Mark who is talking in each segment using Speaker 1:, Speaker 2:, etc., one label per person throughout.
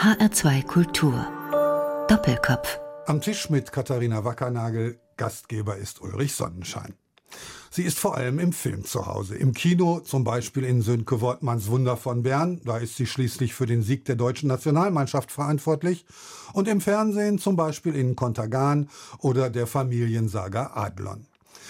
Speaker 1: HR2 Kultur. Doppelkopf.
Speaker 2: Am Tisch mit Katharina Wackernagel, Gastgeber ist Ulrich Sonnenschein. Sie ist vor allem im Film zu Hause. Im Kino, zum Beispiel in Sönke Wortmanns Wunder von Bern, da ist sie schließlich für den Sieg der deutschen Nationalmannschaft verantwortlich. Und im Fernsehen zum Beispiel in Kontergan oder der Familiensaga Adlon.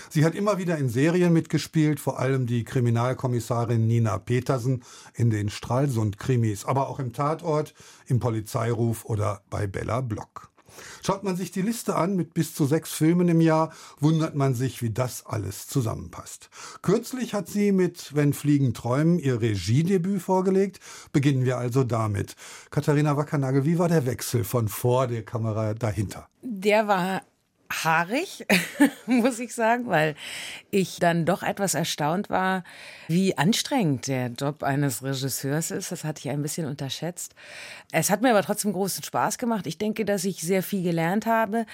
Speaker 2: Sie hat immer wieder in Serien mitgespielt, vor allem die Kriminalkommissarin Nina Petersen in den Stralsund-Krimis, aber auch im Tatort, im Polizeiruf oder bei Bella Block. Schaut man sich die Liste an mit bis zu sechs Filmen im Jahr, wundert man sich, wie das alles zusammenpasst. Kürzlich hat sie mit Wenn Fliegen träumen ihr Regiedebüt vorgelegt. Beginnen wir also damit. Katharina Wackernagel, wie war der Wechsel von vor der Kamera dahinter?
Speaker 3: Der war haarig, muss ich sagen, weil ich dann doch etwas erstaunt war, wie anstrengend der Job eines Regisseurs ist. Das hatte ich ein bisschen unterschätzt. Es hat mir aber trotzdem großen Spaß gemacht. Ich denke, dass ich sehr viel gelernt habe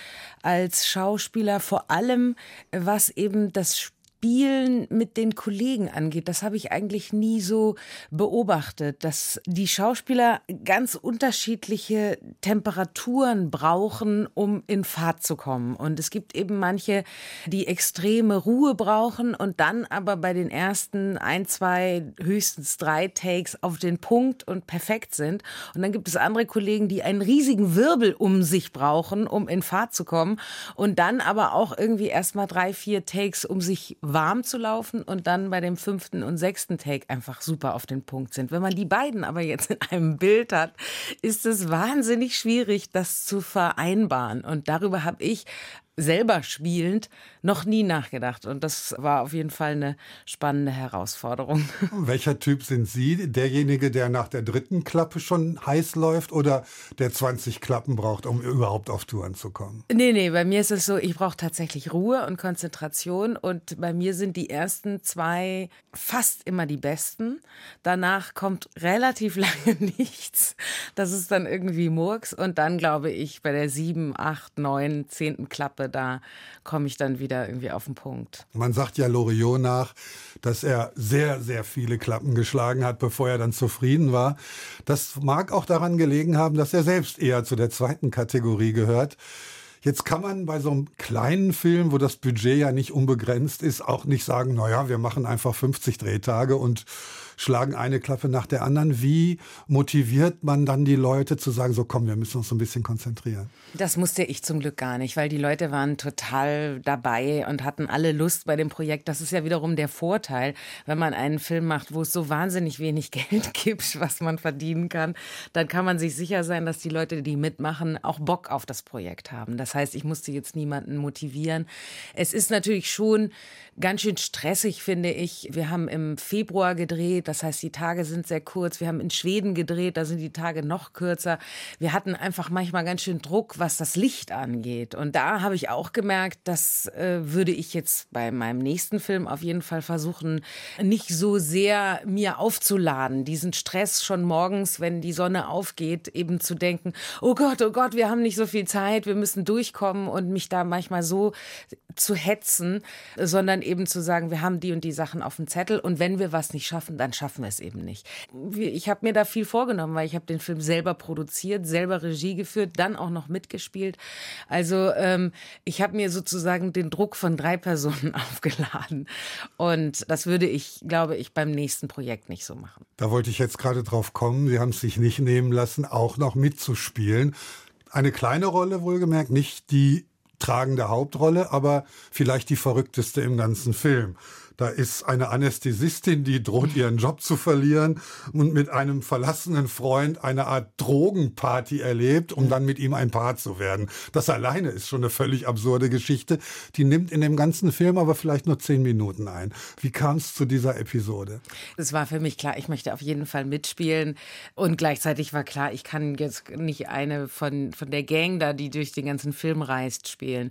Speaker 3: als Schauspieler, vor allem was eben das Spiel Spielen mit den Kollegen angeht, das habe ich eigentlich nie so beobachtet, dass die Schauspieler ganz unterschiedliche Temperaturen brauchen, um in Fahrt zu kommen. Und es gibt eben manche, die extreme Ruhe brauchen und dann aber bei den ersten ein, zwei, höchstens drei Takes auf den Punkt und perfekt sind. Und dann gibt es andere Kollegen, die einen riesigen Wirbel um sich brauchen, um in Fahrt zu kommen. Und dann aber auch irgendwie erst mal drei, vier Takes, um sich warm zu laufen und dann bei dem fünften und sechsten Take einfach super auf den Punkt sind. Wenn man die beiden aber jetzt in einem Bild hat, ist es wahnsinnig schwierig, das zu vereinbaren. Und darüber habe ich selber spielend noch nie nachgedacht. Und das war auf jeden Fall eine spannende Herausforderung.
Speaker 2: Welcher Typ sind Sie? Derjenige, der nach der dritten Klappe schon heiß läuft oder der 20 Klappen braucht, um überhaupt auf Touren zu kommen?
Speaker 3: Nee, nee, bei mir ist es so, ich brauche tatsächlich Ruhe und Konzentration. Und bei mir sind die ersten zwei fast immer die besten. Danach kommt relativ lange nichts. Das ist dann irgendwie Murks. Und dann glaube ich, bei der sieben, acht, neun, zehnten Klappe da komme ich dann wieder irgendwie auf den Punkt.
Speaker 2: Man sagt ja Loriot nach, dass er sehr, sehr viele Klappen geschlagen hat, bevor er dann zufrieden war. Das mag auch daran gelegen haben, dass er selbst eher zu der zweiten Kategorie gehört. Jetzt kann man bei so einem kleinen Film, wo das Budget ja nicht unbegrenzt ist, auch nicht sagen, naja, wir machen einfach 50 Drehtage und schlagen eine Klappe nach der anderen. Wie motiviert man dann die Leute zu sagen, so komm, wir müssen uns so ein bisschen konzentrieren?
Speaker 3: Das musste ich zum Glück gar nicht, weil die Leute waren total dabei und hatten alle Lust bei dem Projekt. Das ist ja wiederum der Vorteil, wenn man einen Film macht, wo es so wahnsinnig wenig Geld gibt, was man verdienen kann, dann kann man sich sicher sein, dass die Leute, die mitmachen, auch Bock auf das Projekt haben. Das heißt, ich musste jetzt niemanden motivieren. Es ist natürlich schon ganz schön stressig, finde ich. Wir haben im Februar gedreht, das heißt, die Tage sind sehr kurz. Wir haben in Schweden gedreht, da sind die Tage noch kürzer. Wir hatten einfach manchmal ganz schön Druck, was das Licht angeht. Und da habe ich auch gemerkt, das äh, würde ich jetzt bei meinem nächsten Film auf jeden Fall versuchen, nicht so sehr mir aufzuladen. Diesen Stress schon morgens, wenn die Sonne aufgeht, eben zu denken, oh Gott, oh Gott, wir haben nicht so viel Zeit, wir müssen durchkommen und mich da manchmal so zu hetzen, sondern eben zu sagen, wir haben die und die Sachen auf dem Zettel und wenn wir was nicht schaffen, dann schaffen wir es eben nicht. Ich habe mir da viel vorgenommen, weil ich habe den Film selber produziert, selber Regie geführt, dann auch noch mitgespielt. Also ähm, ich habe mir sozusagen den Druck von drei Personen aufgeladen. Und das würde ich, glaube ich, beim nächsten Projekt nicht so machen.
Speaker 2: Da wollte ich jetzt gerade drauf kommen. Sie haben es sich nicht nehmen lassen, auch noch mitzuspielen. Eine kleine Rolle wohlgemerkt, nicht die tragende Hauptrolle, aber vielleicht die verrückteste im ganzen Film. Da ist eine Anästhesistin, die droht ihren Job zu verlieren und mit einem verlassenen Freund eine Art Drogenparty erlebt, um dann mit ihm ein Paar zu werden. Das alleine ist schon eine völlig absurde Geschichte. Die nimmt in dem ganzen Film aber vielleicht nur zehn Minuten ein. Wie kam es zu dieser Episode?
Speaker 3: Es war für mich klar, ich möchte auf jeden Fall mitspielen. Und gleichzeitig war klar, ich kann jetzt nicht eine von, von der Gang da, die durch den ganzen Film reist, spielen.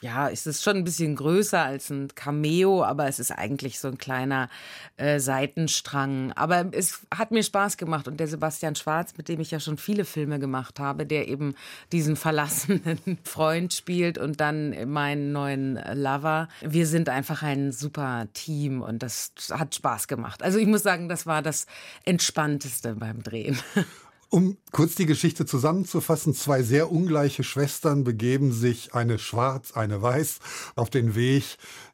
Speaker 3: Ja, es ist schon ein bisschen größer als ein Cameo, aber es ist eigentlich so ein kleiner äh, Seitenstrang. Aber es hat mir Spaß gemacht und der Sebastian Schwarz, mit dem ich ja schon viele Filme gemacht habe, der eben diesen verlassenen Freund spielt und dann meinen neuen Lover. Wir sind einfach ein super Team und das hat Spaß gemacht. Also ich muss sagen, das war das Entspannteste beim Drehen.
Speaker 2: Um kurz die Geschichte zusammenzufassen, zwei sehr ungleiche Schwestern begeben sich, eine schwarz, eine weiß, auf den Weg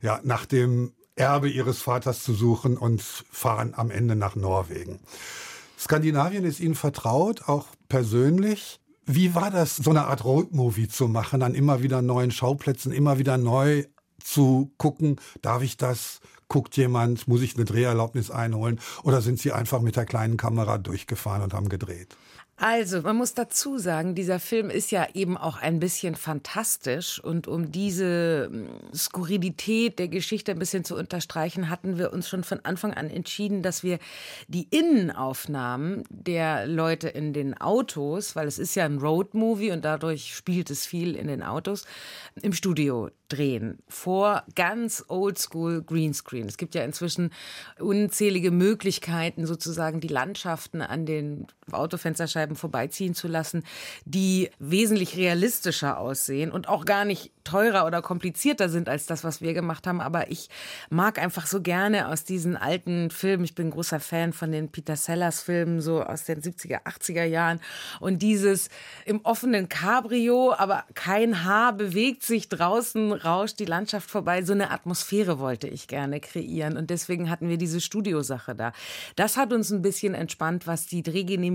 Speaker 2: ja, nach dem Erbe ihres Vaters zu suchen und fahren am Ende nach Norwegen. Skandinavien ist ihnen vertraut, auch persönlich. Wie war das, so eine Art Roadmovie zu machen, an immer wieder neuen Schauplätzen, immer wieder neu zu gucken, darf ich das? Guckt jemand, muss ich eine Dreherlaubnis einholen? Oder sind Sie einfach mit der kleinen Kamera durchgefahren und haben gedreht?
Speaker 3: Also, man muss dazu sagen, dieser Film ist ja eben auch ein bisschen fantastisch und um diese hm, Skurrilität der Geschichte ein bisschen zu unterstreichen, hatten wir uns schon von Anfang an entschieden, dass wir die Innenaufnahmen der Leute in den Autos, weil es ist ja ein Roadmovie und dadurch spielt es viel in den Autos, im Studio drehen vor ganz oldschool Greenscreen. Es gibt ja inzwischen unzählige Möglichkeiten, sozusagen die Landschaften an den Autofensterscheiben vorbeiziehen zu lassen, die wesentlich realistischer aussehen und auch gar nicht teurer oder komplizierter sind als das, was wir gemacht haben. Aber ich mag einfach so gerne aus diesen alten Filmen, ich bin großer Fan von den Peter Sellers Filmen, so aus den 70er, 80er Jahren. Und dieses im offenen Cabrio, aber kein Haar bewegt sich draußen, rauscht die Landschaft vorbei. So eine Atmosphäre wollte ich gerne kreieren. Und deswegen hatten wir diese Studiosache da. Das hat uns ein bisschen entspannt, was die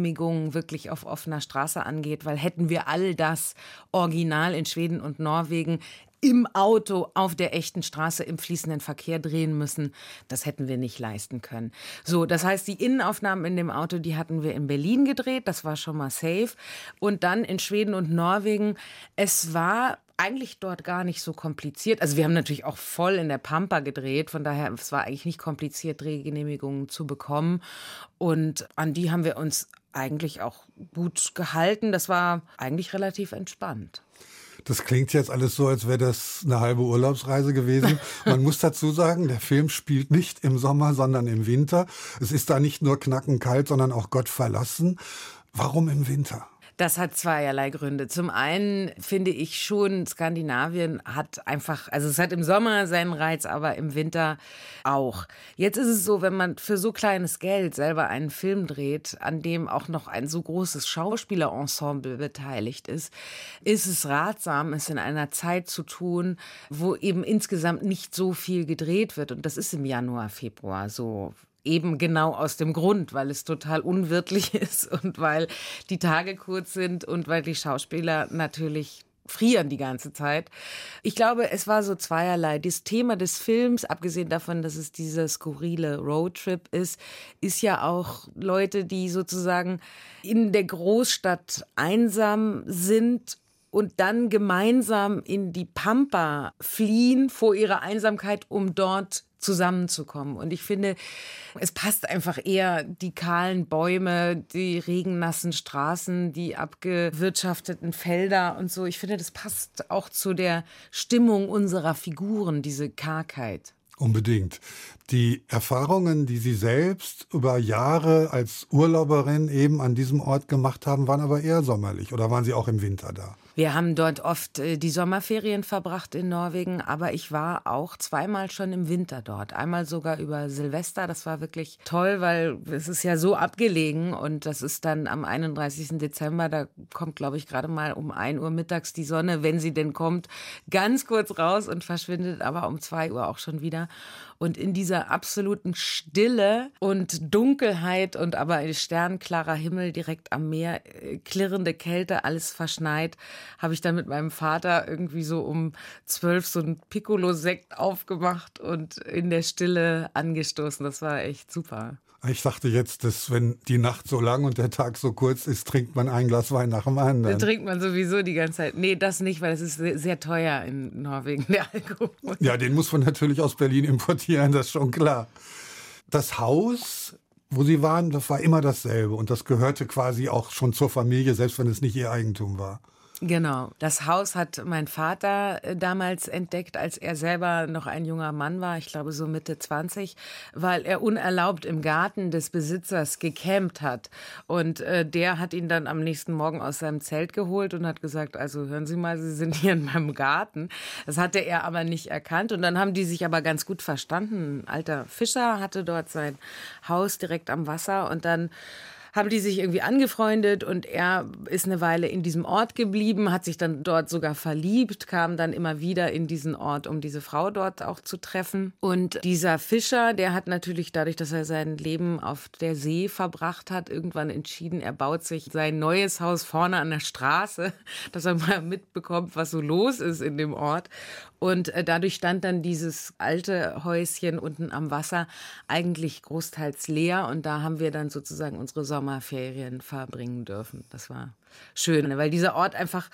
Speaker 3: Drehgenehmigungen wirklich auf offener Straße angeht, weil hätten wir all das original in Schweden und Norwegen im Auto auf der echten Straße im fließenden Verkehr drehen müssen. Das hätten wir nicht leisten können. So, das heißt, die Innenaufnahmen in dem Auto, die hatten wir in Berlin gedreht. Das war schon mal safe. Und dann in Schweden und Norwegen. Es war eigentlich dort gar nicht so kompliziert. Also wir haben natürlich auch voll in der Pampa gedreht, von daher es war eigentlich nicht kompliziert, Drehgenehmigungen zu bekommen. Und an die haben wir uns eigentlich auch gut gehalten. Das war eigentlich relativ entspannt.
Speaker 2: Das klingt jetzt alles so, als wäre das eine halbe Urlaubsreise gewesen. Man muss dazu sagen, der Film spielt nicht im Sommer, sondern im Winter. Es ist da nicht nur knackenkalt, sondern auch Gott verlassen. Warum im Winter?
Speaker 3: Das hat zweierlei Gründe. Zum einen finde ich schon, Skandinavien hat einfach, also es hat im Sommer seinen Reiz, aber im Winter auch. Jetzt ist es so, wenn man für so kleines Geld selber einen Film dreht, an dem auch noch ein so großes Schauspielerensemble beteiligt ist, ist es ratsam, es in einer Zeit zu tun, wo eben insgesamt nicht so viel gedreht wird. Und das ist im Januar, Februar so eben genau aus dem Grund, weil es total unwirtlich ist und weil die Tage kurz sind und weil die Schauspieler natürlich frieren die ganze Zeit. Ich glaube, es war so zweierlei. Das Thema des Films, abgesehen davon, dass es dieser skurrile Roadtrip ist, ist ja auch Leute, die sozusagen in der Großstadt einsam sind und dann gemeinsam in die Pampa fliehen vor ihrer Einsamkeit, um dort zusammenzukommen. Und ich finde, es passt einfach eher die kahlen Bäume, die regennassen Straßen, die abgewirtschafteten Felder und so. Ich finde, das passt auch zu der Stimmung unserer Figuren, diese Kargheit.
Speaker 2: Unbedingt. Die Erfahrungen, die Sie selbst über Jahre als Urlauberin eben an diesem Ort gemacht haben, waren aber eher sommerlich oder waren Sie auch im Winter da?
Speaker 3: Wir haben dort oft äh, die Sommerferien verbracht in Norwegen, aber ich war auch zweimal schon im Winter dort. Einmal sogar über Silvester. Das war wirklich toll, weil es ist ja so abgelegen und das ist dann am 31. Dezember. Da kommt, glaube ich, gerade mal um 1 Uhr mittags die Sonne, wenn sie denn kommt, ganz kurz raus und verschwindet aber um 2 Uhr auch schon wieder. Und in dieser absoluten Stille und Dunkelheit und aber ein sternklarer Himmel direkt am Meer, äh, klirrende Kälte, alles verschneit, habe ich dann mit meinem Vater irgendwie so um zwölf so ein Piccolo-Sekt aufgemacht und in der Stille angestoßen. Das war echt super.
Speaker 2: Ich dachte jetzt, dass wenn die Nacht so lang und der Tag so kurz ist, trinkt man ein Glas Wein nach dem anderen.
Speaker 3: Da trinkt man sowieso die ganze Zeit. Nee, das nicht, weil es ist sehr teuer in Norwegen, der Alkohol.
Speaker 2: Ja, den muss man natürlich aus Berlin importieren, das ist schon klar. Das Haus, wo Sie waren, das war immer dasselbe und das gehörte quasi auch schon zur Familie, selbst wenn es nicht Ihr Eigentum war.
Speaker 3: Genau. Das Haus hat mein Vater äh, damals entdeckt, als er selber noch ein junger Mann war, ich glaube so Mitte 20, weil er unerlaubt im Garten des Besitzers gecampt hat. Und äh, der hat ihn dann am nächsten Morgen aus seinem Zelt geholt und hat gesagt, also hören Sie mal, Sie sind hier in meinem Garten. Das hatte er aber nicht erkannt. Und dann haben die sich aber ganz gut verstanden. Ein alter Fischer hatte dort sein Haus direkt am Wasser und dann haben die sich irgendwie angefreundet und er ist eine Weile in diesem Ort geblieben, hat sich dann dort sogar verliebt, kam dann immer wieder in diesen Ort, um diese Frau dort auch zu treffen. Und dieser Fischer, der hat natürlich dadurch, dass er sein Leben auf der See verbracht hat, irgendwann entschieden, er baut sich sein neues Haus vorne an der Straße, dass er mal mitbekommt, was so los ist in dem Ort. Und äh, dadurch stand dann dieses alte Häuschen unten am Wasser eigentlich großteils leer. Und da haben wir dann sozusagen unsere Sommerferien verbringen dürfen. Das war schön, weil dieser Ort einfach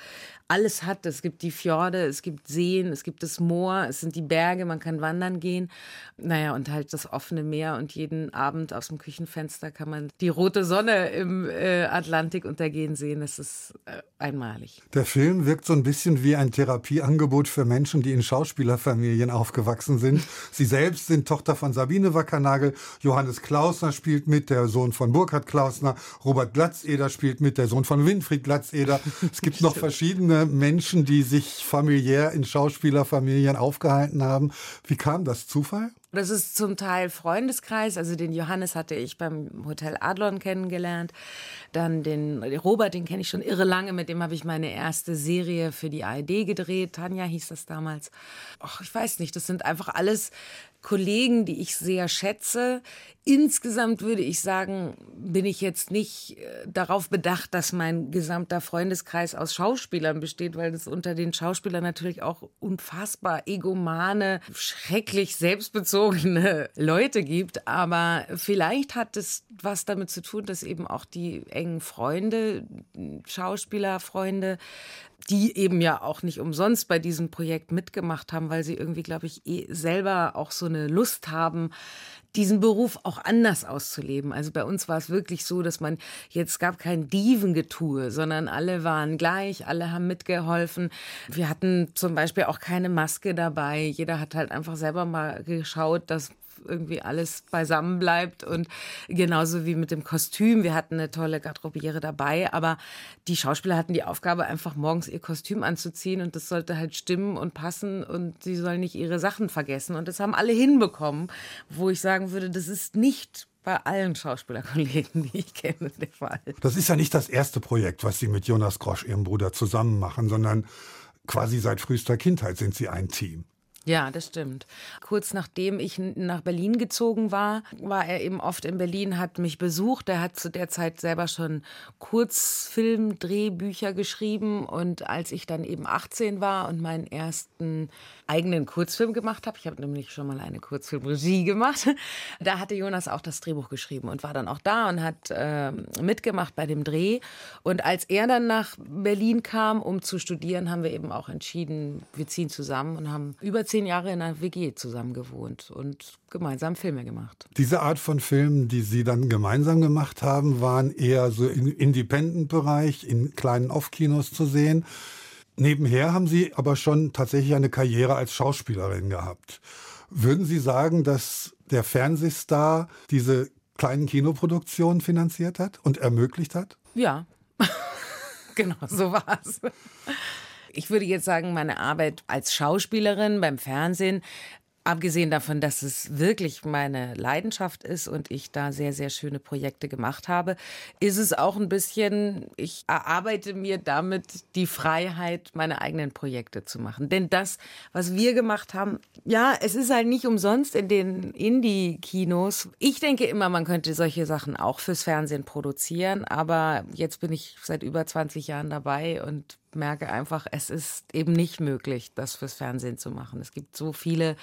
Speaker 3: alles hat. Es gibt die Fjorde, es gibt Seen, es gibt das Moor, es sind die Berge, man kann wandern gehen. Naja, und halt das offene Meer und jeden Abend aus dem Küchenfenster kann man die rote Sonne im äh, Atlantik untergehen sehen. Das ist äh, einmalig.
Speaker 2: Der Film wirkt so ein bisschen wie ein Therapieangebot für Menschen, die in Schauspielerfamilien aufgewachsen sind. Sie selbst sind Tochter von Sabine Wackernagel, Johannes Klausner spielt mit, der Sohn von Burkhard Klausner, Robert Glatzeder spielt mit, der Sohn von Winfried Glatzeder. Es gibt noch verschiedene Menschen, die sich familiär in Schauspielerfamilien aufgehalten haben. Wie kam das? Zufall?
Speaker 3: Das ist zum Teil Freundeskreis. Also den Johannes hatte ich beim Hotel Adlon kennengelernt. Dann den Robert, den kenne ich schon irre lange. Mit dem habe ich meine erste Serie für die ARD gedreht. Tanja hieß das damals. Och, ich weiß nicht. Das sind einfach alles Kollegen, die ich sehr schätze. Insgesamt würde ich sagen, bin ich jetzt nicht äh, darauf bedacht, dass mein gesamter Freundeskreis aus Schauspielern besteht, weil es unter den Schauspielern natürlich auch unfassbar egomane, schrecklich selbstbezogene Leute gibt. Aber vielleicht hat es was damit zu tun, dass eben auch die engen Freunde, Schauspielerfreunde, die eben ja auch nicht umsonst bei diesem Projekt mitgemacht haben, weil sie irgendwie, glaube ich, eh selber auch so eine Lust haben, diesen Beruf auch anders auszuleben. Also bei uns war es wirklich so, dass man jetzt gab kein Dievengetue, sondern alle waren gleich, alle haben mitgeholfen. Wir hatten zum Beispiel auch keine Maske dabei. Jeder hat halt einfach selber mal geschaut, dass irgendwie alles beisammen bleibt und genauso wie mit dem Kostüm. Wir hatten eine tolle Garderobiere dabei, aber die Schauspieler hatten die Aufgabe, einfach morgens ihr Kostüm anzuziehen und das sollte halt stimmen und passen und sie sollen nicht ihre Sachen vergessen und das haben alle hinbekommen, wo ich sagen würde, das ist nicht bei allen Schauspielerkollegen, die ich kenne, der Fall.
Speaker 2: Das ist ja nicht das erste Projekt, was Sie mit Jonas Grosch, Ihrem Bruder, zusammen machen, sondern quasi seit frühester Kindheit sind Sie ein Team.
Speaker 3: Ja, das stimmt. Kurz nachdem ich nach Berlin gezogen war, war er eben oft in Berlin, hat mich besucht. Er hat zu der Zeit selber schon Kurzfilm-Drehbücher geschrieben. Und als ich dann eben 18 war und meinen ersten eigenen Kurzfilm gemacht habe, ich habe nämlich schon mal eine Kurzfilmregie gemacht, da hatte Jonas auch das Drehbuch geschrieben und war dann auch da und hat äh, mitgemacht bei dem Dreh. Und als er dann nach Berlin kam, um zu studieren, haben wir eben auch entschieden, wir ziehen zusammen und haben über zehn Jahre in einer WG zusammen gewohnt und gemeinsam Filme gemacht.
Speaker 2: Diese Art von Filmen, die Sie dann gemeinsam gemacht haben, waren eher so im Independent-Bereich, in kleinen Off-Kinos zu sehen. Nebenher haben Sie aber schon tatsächlich eine Karriere als Schauspielerin gehabt. Würden Sie sagen, dass der Fernsehstar diese kleinen Kinoproduktionen finanziert hat und ermöglicht hat?
Speaker 3: Ja, genau, so war es. Ich würde jetzt sagen, meine Arbeit als Schauspielerin beim Fernsehen Abgesehen davon, dass es wirklich meine Leidenschaft ist und ich da sehr, sehr schöne Projekte gemacht habe, ist es auch ein bisschen, ich erarbeite mir damit die Freiheit, meine eigenen Projekte zu machen. Denn das, was wir gemacht haben, ja, es ist halt nicht umsonst in den Indie-Kinos. Ich denke immer, man könnte solche Sachen auch fürs Fernsehen produzieren, aber jetzt bin ich seit über 20 Jahren dabei und merke einfach, es ist eben nicht möglich, das fürs Fernsehen zu machen. Es gibt so viele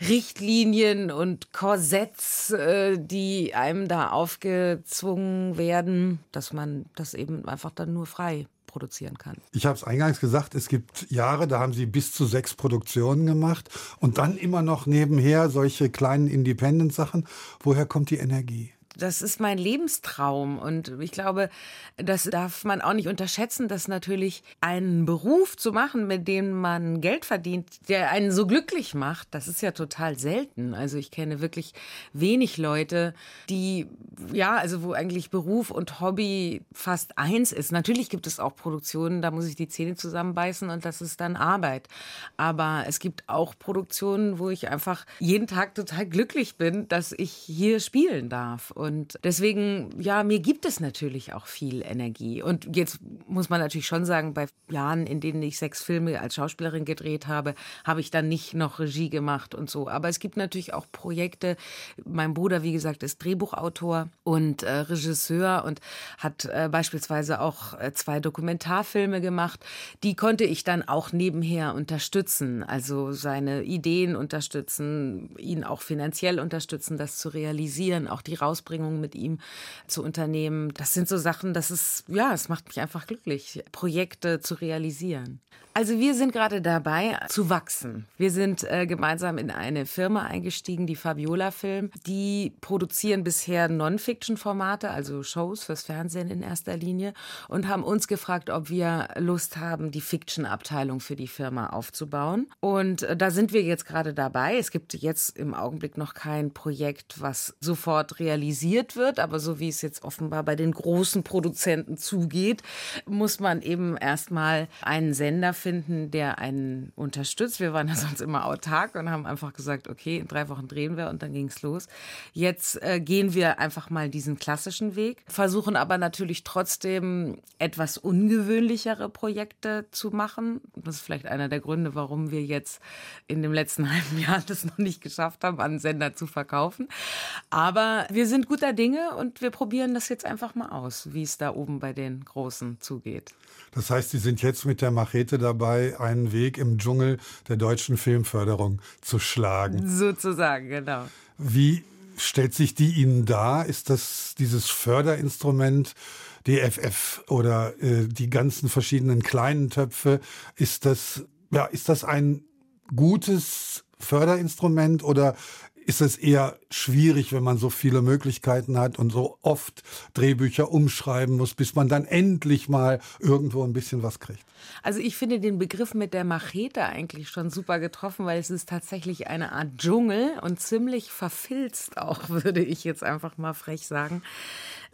Speaker 3: Richtlinien und Korsetts, äh, die einem da aufgezwungen werden, dass man das eben einfach dann nur frei produzieren kann.
Speaker 2: Ich habe es eingangs gesagt, es gibt Jahre, da haben Sie bis zu sechs Produktionen gemacht und dann immer noch nebenher solche kleinen Independent-Sachen. Woher kommt die Energie?
Speaker 3: Das ist mein Lebenstraum. Und ich glaube, das darf man auch nicht unterschätzen, dass natürlich einen Beruf zu machen, mit dem man Geld verdient, der einen so glücklich macht, das ist ja total selten. Also ich kenne wirklich wenig Leute, die, ja, also wo eigentlich Beruf und Hobby fast eins ist. Natürlich gibt es auch Produktionen, da muss ich die Zähne zusammenbeißen und das ist dann Arbeit. Aber es gibt auch Produktionen, wo ich einfach jeden Tag total glücklich bin, dass ich hier spielen darf. Und deswegen, ja, mir gibt es natürlich auch viel Energie. Und jetzt muss man natürlich schon sagen, bei Jahren, in denen ich sechs Filme als Schauspielerin gedreht habe, habe ich dann nicht noch Regie gemacht und so. Aber es gibt natürlich auch Projekte. Mein Bruder, wie gesagt, ist Drehbuchautor und äh, Regisseur und hat äh, beispielsweise auch äh, zwei Dokumentarfilme gemacht. Die konnte ich dann auch nebenher unterstützen, also seine Ideen unterstützen, ihn auch finanziell unterstützen, das zu realisieren, auch die Rausbringung mit ihm zu unternehmen. Das sind so Sachen, das ist, ja, es macht mich einfach glücklich, Projekte zu realisieren. Also wir sind gerade dabei zu wachsen. Wir sind äh, gemeinsam in eine Firma eingestiegen, die Fabiola Film. Die produzieren bisher Non-Fiction-Formate, also Shows fürs Fernsehen in erster Linie und haben uns gefragt, ob wir Lust haben, die Fiction-Abteilung für die Firma aufzubauen. Und äh, da sind wir jetzt gerade dabei. Es gibt jetzt im Augenblick noch kein Projekt, was sofort realisiert wird, aber so wie es jetzt offenbar bei den großen Produzenten zugeht, muss man eben erstmal einen Sender finden, der einen unterstützt. Wir waren ja sonst immer autark und haben einfach gesagt, okay, in drei Wochen drehen wir und dann ging es los. Jetzt äh, gehen wir einfach mal diesen klassischen Weg, versuchen aber natürlich trotzdem etwas ungewöhnlichere Projekte zu machen. Das ist vielleicht einer der Gründe, warum wir jetzt in dem letzten halben Jahr das noch nicht geschafft haben, an Sender zu verkaufen. Aber wir sind guter Dinge und wir probieren das jetzt einfach mal aus, wie es da oben bei den Großen zugeht.
Speaker 2: Das heißt, Sie sind jetzt mit der Machete dabei, einen Weg im Dschungel der deutschen Filmförderung zu schlagen.
Speaker 3: Sozusagen, genau.
Speaker 2: Wie stellt sich die Ihnen dar? Ist das dieses Förderinstrument DFF oder äh, die ganzen verschiedenen kleinen Töpfe? Ist das, ja, ist das ein gutes Förderinstrument oder ist es eher schwierig, wenn man so viele Möglichkeiten hat und so oft Drehbücher umschreiben muss, bis man dann endlich mal irgendwo ein bisschen was kriegt.
Speaker 3: Also ich finde den Begriff mit der Machete eigentlich schon super getroffen, weil es ist tatsächlich eine Art Dschungel und ziemlich verfilzt auch, würde ich jetzt einfach mal frech sagen.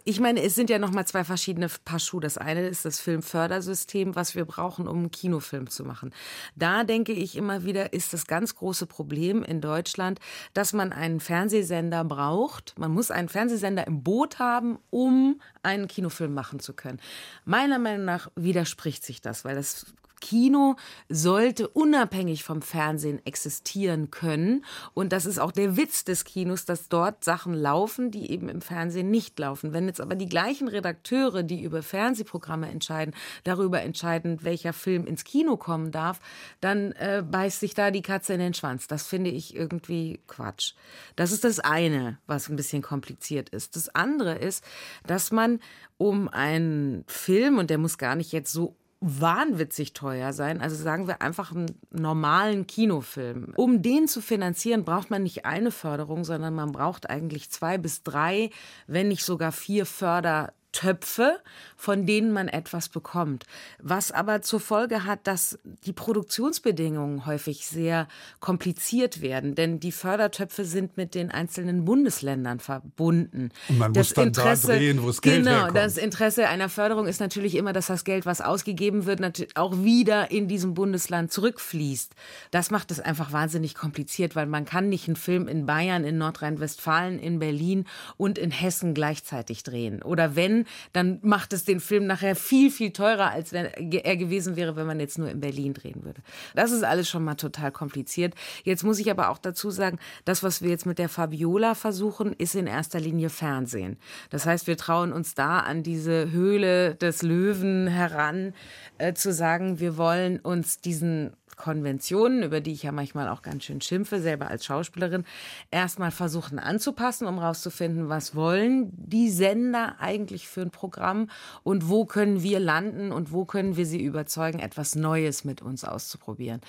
Speaker 3: Ich meine, es sind ja noch mal zwei verschiedene Paar Schuhe. Das eine ist das Filmfördersystem, was wir brauchen, um einen Kinofilm zu machen. Da denke ich immer wieder, ist das ganz große Problem in Deutschland, dass man einen Fernsehsender braucht. Man muss einen Fernsehsender im Boot haben, um einen Kinofilm machen zu können. Meiner Meinung nach widerspricht sich das, weil das Kino sollte unabhängig vom Fernsehen existieren können. Und das ist auch der Witz des Kinos, dass dort Sachen laufen, die eben im Fernsehen nicht laufen. Wenn jetzt aber die gleichen Redakteure, die über Fernsehprogramme entscheiden, darüber entscheiden, welcher Film ins Kino kommen darf, dann äh, beißt sich da die Katze in den Schwanz. Das finde ich irgendwie Quatsch. Das ist das eine, was ein bisschen kompliziert ist. Das andere ist, dass man um einen Film, und der muss gar nicht jetzt so wahnwitzig teuer sein. Also sagen wir einfach einen normalen Kinofilm. Um den zu finanzieren, braucht man nicht eine Förderung, sondern man braucht eigentlich zwei bis drei, wenn nicht sogar vier Förder Töpfe, von denen man etwas bekommt. Was aber zur Folge hat, dass die Produktionsbedingungen häufig sehr kompliziert werden, denn die Fördertöpfe sind mit den einzelnen Bundesländern verbunden.
Speaker 2: Und man das muss dann Interesse, da drehen, wo es Geld
Speaker 3: Genau,
Speaker 2: herkommt.
Speaker 3: das Interesse einer Förderung ist natürlich immer, dass das Geld, was ausgegeben wird, auch wieder in diesem Bundesland zurückfließt. Das macht es einfach wahnsinnig kompliziert, weil man kann nicht einen Film in Bayern, in Nordrhein-Westfalen, in Berlin und in Hessen gleichzeitig drehen. Oder wenn dann macht es den Film nachher viel, viel teurer, als wenn er gewesen wäre, wenn man jetzt nur in Berlin drehen würde. Das ist alles schon mal total kompliziert. Jetzt muss ich aber auch dazu sagen, das, was wir jetzt mit der Fabiola versuchen, ist in erster Linie Fernsehen. Das heißt, wir trauen uns da an diese Höhle des Löwen heran, äh, zu sagen, wir wollen uns diesen Konventionen, über die ich ja manchmal auch ganz schön schimpfe, selber als Schauspielerin, erstmal versuchen anzupassen, um herauszufinden, was wollen die Sender eigentlich für ein Programm und wo können wir landen und wo können wir sie überzeugen, etwas Neues mit uns auszuprobieren.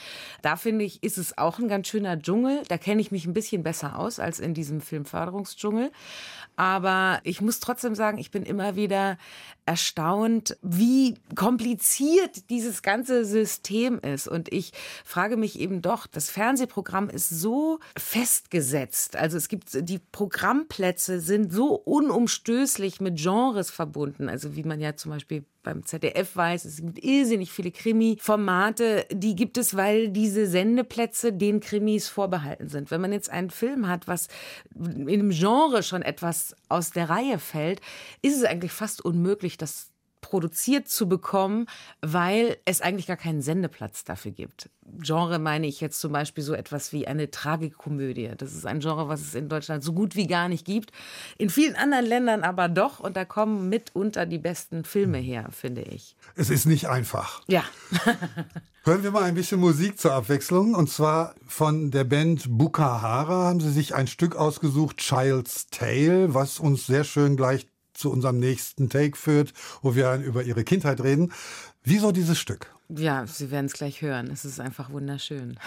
Speaker 3: Da finde ich, ist es auch ein ganz schöner Dschungel. Da kenne ich mich ein bisschen besser aus als in diesem Filmförderungsdschungel. Aber ich muss trotzdem sagen, ich bin immer wieder erstaunt, wie kompliziert dieses ganze System ist. Und ich frage mich eben doch, das Fernsehprogramm ist so festgesetzt. Also es gibt, die Programmplätze sind so unumstößlich mit Genres verbunden. Also wie man ja zum Beispiel beim ZDF weiß, es gibt irrsinnig viele Krimi-Formate, die gibt es, weil diese Sendeplätze den Krimis vorbehalten sind. Wenn man jetzt einen Film hat, was in einem Genre schon etwas aus der Reihe fällt, ist es eigentlich fast unmöglich, das produziert zu bekommen, weil es eigentlich gar keinen Sendeplatz dafür gibt. Genre meine ich jetzt zum Beispiel so etwas wie eine Tragikomödie. Das ist ein Genre, was es in Deutschland so gut wie gar nicht gibt. In vielen anderen Ländern aber doch. Und da kommen mitunter die besten Filme her, finde ich.
Speaker 2: Es ist nicht einfach.
Speaker 3: Ja.
Speaker 2: Hören wir mal ein bisschen Musik zur Abwechslung. Und zwar von der Band Bukahara haben sie sich ein Stück ausgesucht, Child's Tale, was uns sehr schön gleich zu unserem nächsten Take führt, wo wir über ihre Kindheit reden. Wieso dieses Stück?
Speaker 3: Ja, Sie werden es gleich hören. Es ist einfach wunderschön.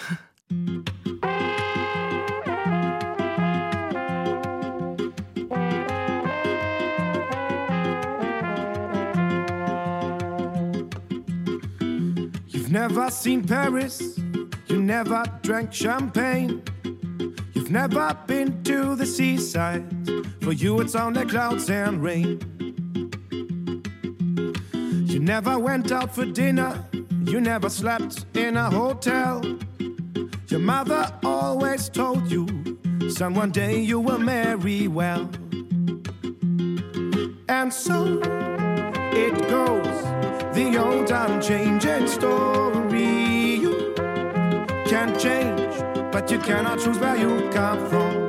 Speaker 4: You've never seen Paris, you never drank champagne. You've never been to the seaside. For you, it's only clouds and rain. You never went out for dinner. You never slept in a hotel. Your mother always told you, son, one day you will marry well. And so it goes, the old unchanging story. You can't change, but you cannot choose where you come from.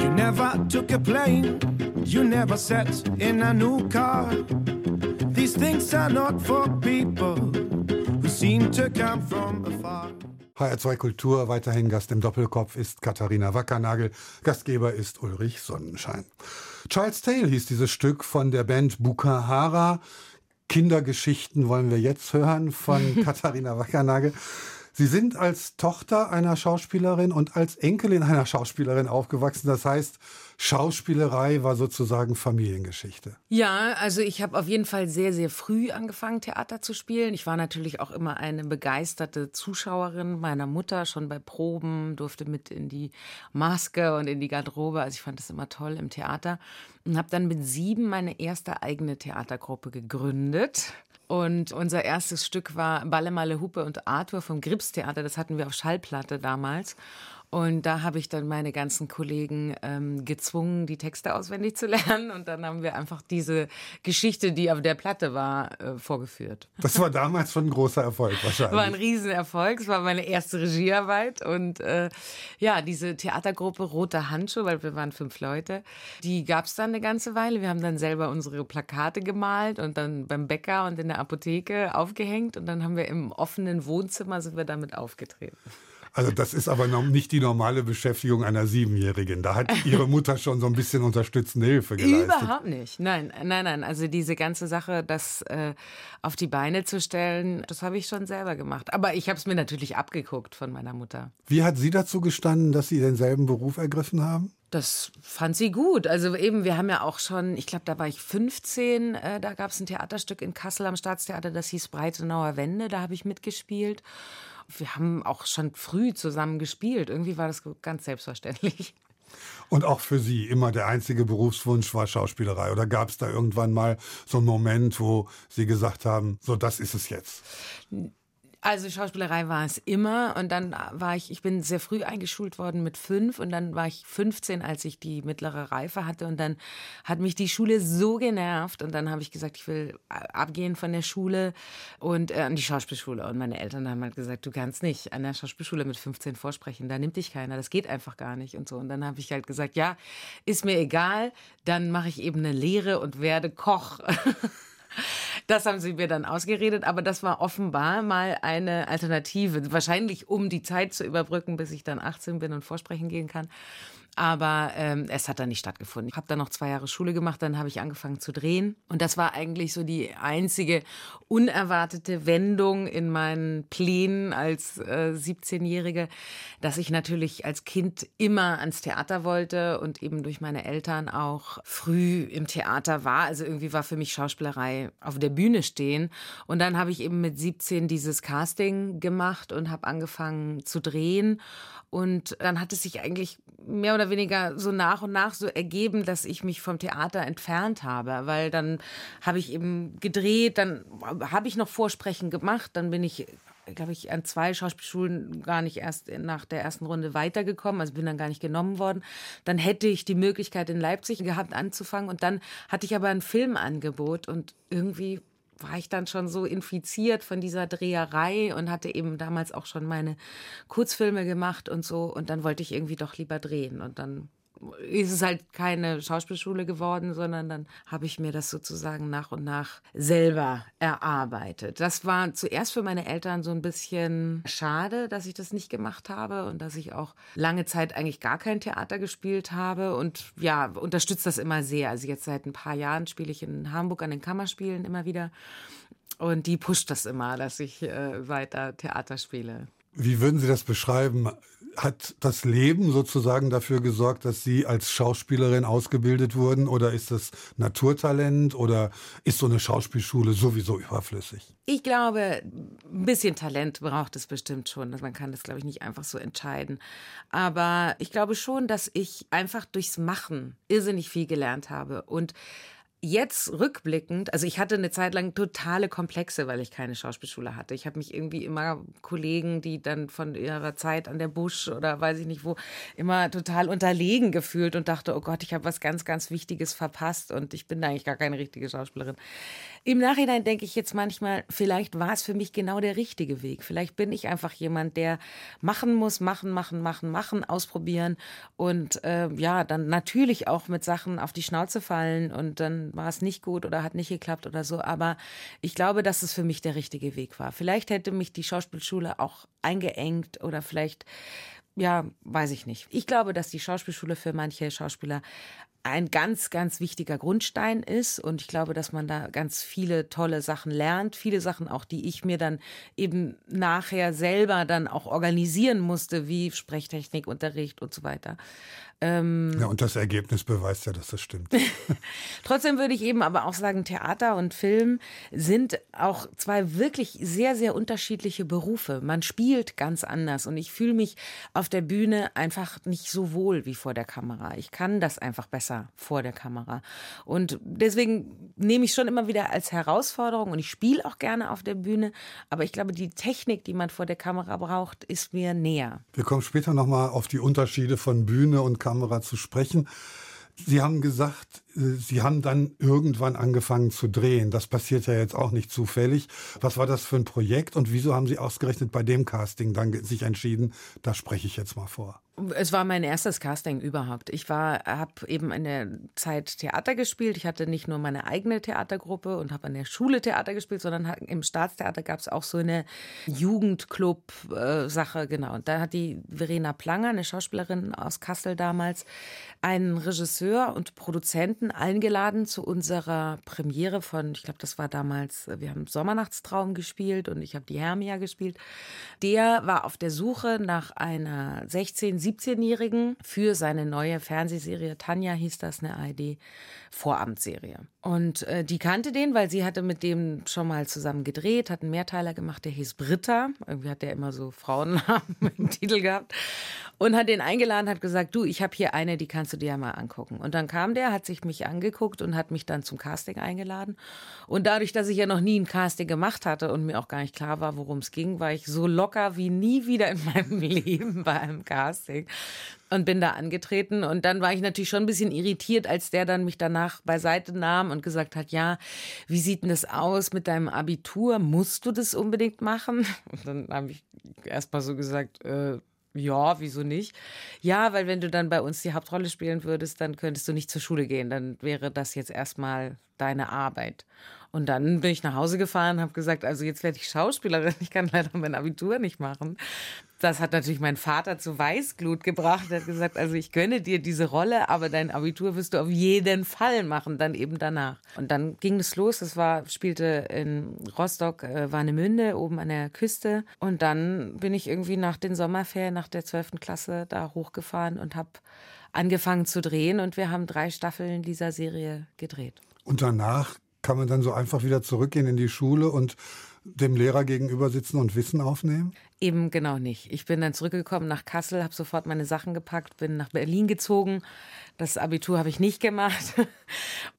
Speaker 4: You never took a plane, you never sat in a new car. These things are not for people who seem to come from afar.
Speaker 2: HR2 Kultur, weiterhin Gast im Doppelkopf ist Katharina Wackernagel, Gastgeber ist Ulrich Sonnenschein. Child's Tale hieß dieses Stück von der Band Bukahara. Kindergeschichten wollen wir jetzt hören von Katharina Wackernagel. Sie sind als Tochter einer Schauspielerin und als Enkelin einer Schauspielerin aufgewachsen. Das heißt, Schauspielerei war sozusagen Familiengeschichte.
Speaker 3: Ja, also ich habe auf jeden Fall sehr, sehr früh angefangen, Theater zu spielen. Ich war natürlich auch immer eine begeisterte Zuschauerin meiner Mutter, schon bei Proben, durfte mit in die Maske und in die Garderobe. Also ich fand das immer toll im Theater und habe dann mit sieben meine erste eigene Theatergruppe gegründet. Und unser erstes Stück war Balle, Malle, Hupe und Arthur vom Gripstheater. Das hatten wir auf Schallplatte damals. Und da habe ich dann meine ganzen Kollegen ähm, gezwungen, die Texte auswendig zu lernen. Und dann haben wir einfach diese Geschichte, die auf der Platte war, äh, vorgeführt.
Speaker 2: Das war damals schon ein großer Erfolg wahrscheinlich.
Speaker 3: War ein Riesenerfolg. Es war meine erste Regiearbeit. Und äh, ja, diese Theatergruppe Roter Handschuh, weil wir waren fünf Leute, die gab es dann eine ganze Weile. Wir haben dann selber unsere Plakate gemalt und dann beim Bäcker und in der Apotheke aufgehängt. Und dann haben wir im offenen Wohnzimmer sind wir damit aufgetreten.
Speaker 2: Also das ist aber noch nicht die normale Beschäftigung einer Siebenjährigen. Da hat ihre Mutter schon so ein bisschen unterstützende Hilfe geleistet.
Speaker 3: Überhaupt nicht. Nein, nein, nein. Also diese ganze Sache, das äh, auf die Beine zu stellen, das habe ich schon selber gemacht. Aber ich habe es mir natürlich abgeguckt von meiner Mutter.
Speaker 2: Wie hat sie dazu gestanden, dass Sie denselben Beruf ergriffen haben?
Speaker 3: Das fand sie gut. Also eben, wir haben ja auch schon, ich glaube, da war ich 15, äh, da gab es ein Theaterstück in Kassel am Staatstheater, das hieß Breitenauer Wände, da habe ich mitgespielt. Wir haben auch schon früh zusammen gespielt. Irgendwie war das ganz selbstverständlich.
Speaker 2: Und auch für Sie immer der einzige Berufswunsch war Schauspielerei? Oder gab es da irgendwann mal so einen Moment, wo Sie gesagt haben, so das ist es jetzt?
Speaker 3: Also Schauspielerei war es immer und dann war ich, ich bin sehr früh eingeschult worden mit fünf und dann war ich 15, als ich die mittlere Reife hatte und dann hat mich die Schule so genervt und dann habe ich gesagt, ich will abgehen von der Schule und äh, an die Schauspielschule und meine Eltern haben halt gesagt, du kannst nicht an der Schauspielschule mit 15 vorsprechen, da nimmt dich keiner, das geht einfach gar nicht und so und dann habe ich halt gesagt, ja, ist mir egal, dann mache ich eben eine Lehre und werde Koch. Das haben sie mir dann ausgeredet, aber das war offenbar mal eine Alternative. Wahrscheinlich, um die Zeit zu überbrücken, bis ich dann 18 bin und vorsprechen gehen kann. Aber ähm, es hat dann nicht stattgefunden. Ich habe dann noch zwei Jahre Schule gemacht, dann habe ich angefangen zu drehen. Und das war eigentlich so die einzige unerwartete Wendung in meinen Plänen als äh, 17-Jährige, dass ich natürlich als Kind immer ans Theater wollte und eben durch meine Eltern auch früh im Theater war. Also irgendwie war für mich Schauspielerei auf der Bühne stehen. Und dann habe ich eben mit 17 dieses Casting gemacht und habe angefangen zu drehen. Und dann hat es sich eigentlich mehr oder oder weniger so nach und nach so ergeben, dass ich mich vom Theater entfernt habe, weil dann habe ich eben gedreht, dann habe ich noch Vorsprechen gemacht, dann bin ich glaube ich, an zwei Schauspielschulen gar nicht erst nach der ersten Runde weitergekommen, also bin dann gar nicht genommen worden. Dann hätte ich die Möglichkeit in Leipzig gehabt anzufangen und dann hatte ich aber ein Filmangebot und irgendwie war ich dann schon so infiziert von dieser Dreherei und hatte eben damals auch schon meine Kurzfilme gemacht und so. Und dann wollte ich irgendwie doch lieber drehen. Und dann ist es halt keine Schauspielschule geworden, sondern dann habe ich mir das sozusagen nach und nach selber erarbeitet. Das war zuerst für meine Eltern so ein bisschen schade, dass ich das nicht gemacht habe und dass ich auch lange Zeit eigentlich gar kein Theater gespielt habe und ja, unterstützt das immer sehr. Also jetzt seit ein paar Jahren spiele ich in Hamburg an den Kammerspielen immer wieder und die pusht das immer, dass ich äh, weiter Theater spiele.
Speaker 2: Wie würden Sie das beschreiben? Hat das Leben sozusagen dafür gesorgt, dass Sie als Schauspielerin ausgebildet wurden? Oder ist das Naturtalent? Oder ist so eine Schauspielschule sowieso überflüssig?
Speaker 3: Ich glaube, ein bisschen Talent braucht es bestimmt schon. Man kann das, glaube ich, nicht einfach so entscheiden. Aber ich glaube schon, dass ich einfach durchs Machen irrsinnig viel gelernt habe. Und jetzt rückblickend, also ich hatte eine Zeit lang totale Komplexe, weil ich keine Schauspielschule hatte. Ich habe mich irgendwie immer Kollegen, die dann von ihrer Zeit an der Busch oder weiß ich nicht wo, immer total unterlegen gefühlt und dachte, oh Gott, ich habe was ganz, ganz Wichtiges verpasst und ich bin eigentlich gar keine richtige Schauspielerin. Im Nachhinein denke ich jetzt manchmal, vielleicht war es für mich genau der richtige Weg. Vielleicht bin ich einfach jemand, der machen muss, machen, machen, machen, machen, ausprobieren und äh, ja, dann natürlich auch mit Sachen auf die Schnauze fallen und dann war es nicht gut oder hat nicht geklappt oder so. Aber ich glaube, dass es für mich der richtige Weg war. Vielleicht hätte mich die Schauspielschule auch eingeengt oder vielleicht ja, weiß ich nicht. Ich glaube, dass die Schauspielschule für manche Schauspieler ein ganz, ganz wichtiger Grundstein ist. Und ich glaube, dass man da ganz viele tolle Sachen lernt. Viele Sachen auch, die ich mir dann eben nachher selber dann auch organisieren musste, wie Sprechtechnik, Unterricht und so weiter.
Speaker 2: Ähm, ja, und das Ergebnis beweist ja, dass das stimmt.
Speaker 3: Trotzdem würde ich eben aber auch sagen, Theater und Film sind auch zwei wirklich sehr, sehr unterschiedliche Berufe. Man spielt ganz anders und ich fühle mich auf der Bühne einfach nicht so wohl wie vor der Kamera. Ich kann das einfach besser vor der Kamera. Und deswegen nehme ich schon immer wieder als Herausforderung und ich spiele auch gerne auf der Bühne. Aber ich glaube, die Technik, die man vor der Kamera braucht, ist mir näher.
Speaker 2: Wir kommen später nochmal auf die Unterschiede von Bühne und Kamera zu sprechen. Sie haben gesagt, Sie haben dann irgendwann angefangen zu drehen. Das passiert ja jetzt auch nicht zufällig. Was war das für ein Projekt und wieso haben Sie ausgerechnet bei dem Casting dann sich entschieden, da spreche ich jetzt mal vor?
Speaker 3: Es war mein erstes Casting überhaupt. Ich war, habe eben in der Zeit Theater gespielt. Ich hatte nicht nur meine eigene Theatergruppe und habe an der Schule Theater gespielt, sondern im Staatstheater gab es auch so eine Jugendclub-Sache, äh, genau. Und da hat die Verena Planger, eine Schauspielerin aus Kassel damals, einen Regisseur und Produzenten eingeladen zu unserer Premiere von, ich glaube, das war damals, wir haben Sommernachtstraum gespielt und ich habe die Hermia gespielt. Der war auf der Suche nach einer 16 17-Jährigen für seine neue Fernsehserie. Tanja hieß das, eine ARD Vorabendserie. Und äh, die kannte den, weil sie hatte mit dem schon mal zusammen gedreht, hat einen Mehrteiler gemacht, der hieß Britta. Irgendwie hat der immer so Frauennamen im Titel gehabt. Und hat den eingeladen, hat gesagt, du, ich habe hier eine, die kannst du dir ja mal angucken. Und dann kam der, hat sich mich angeguckt und hat mich dann zum Casting eingeladen. Und dadurch, dass ich ja noch nie ein Casting gemacht hatte und mir auch gar nicht klar war, worum es ging, war ich so locker wie nie wieder in meinem Leben bei einem Casting und bin da angetreten. Und dann war ich natürlich schon ein bisschen irritiert, als der dann mich danach beiseite nahm und gesagt hat, ja, wie sieht denn das aus mit deinem Abitur? Musst du das unbedingt machen? Und dann habe ich erst mal so gesagt, äh, ja, wieso nicht? Ja, weil wenn du dann bei uns die Hauptrolle spielen würdest, dann könntest du nicht zur Schule gehen. Dann wäre das jetzt erstmal deine Arbeit. Und dann bin ich nach Hause gefahren, habe gesagt, also jetzt werde ich Schauspielerin, ich kann leider mein Abitur nicht machen. Das hat natürlich mein Vater zu Weißglut gebracht. Er hat gesagt, also ich gönne dir diese Rolle, aber dein Abitur wirst du auf jeden Fall machen, dann eben danach. Und dann ging es los. Es war, spielte in Rostock, äh, Warnemünde, oben an der Küste. Und dann bin ich irgendwie nach den Sommerferien, nach der 12. Klasse da hochgefahren und habe angefangen zu drehen. Und wir haben drei Staffeln dieser Serie gedreht.
Speaker 2: Und danach kann man dann so einfach wieder zurückgehen in die Schule und dem Lehrer gegenüber sitzen und Wissen aufnehmen?
Speaker 3: Eben genau nicht. Ich bin dann zurückgekommen nach Kassel, habe sofort meine Sachen gepackt, bin nach Berlin gezogen. Das Abitur habe ich nicht gemacht.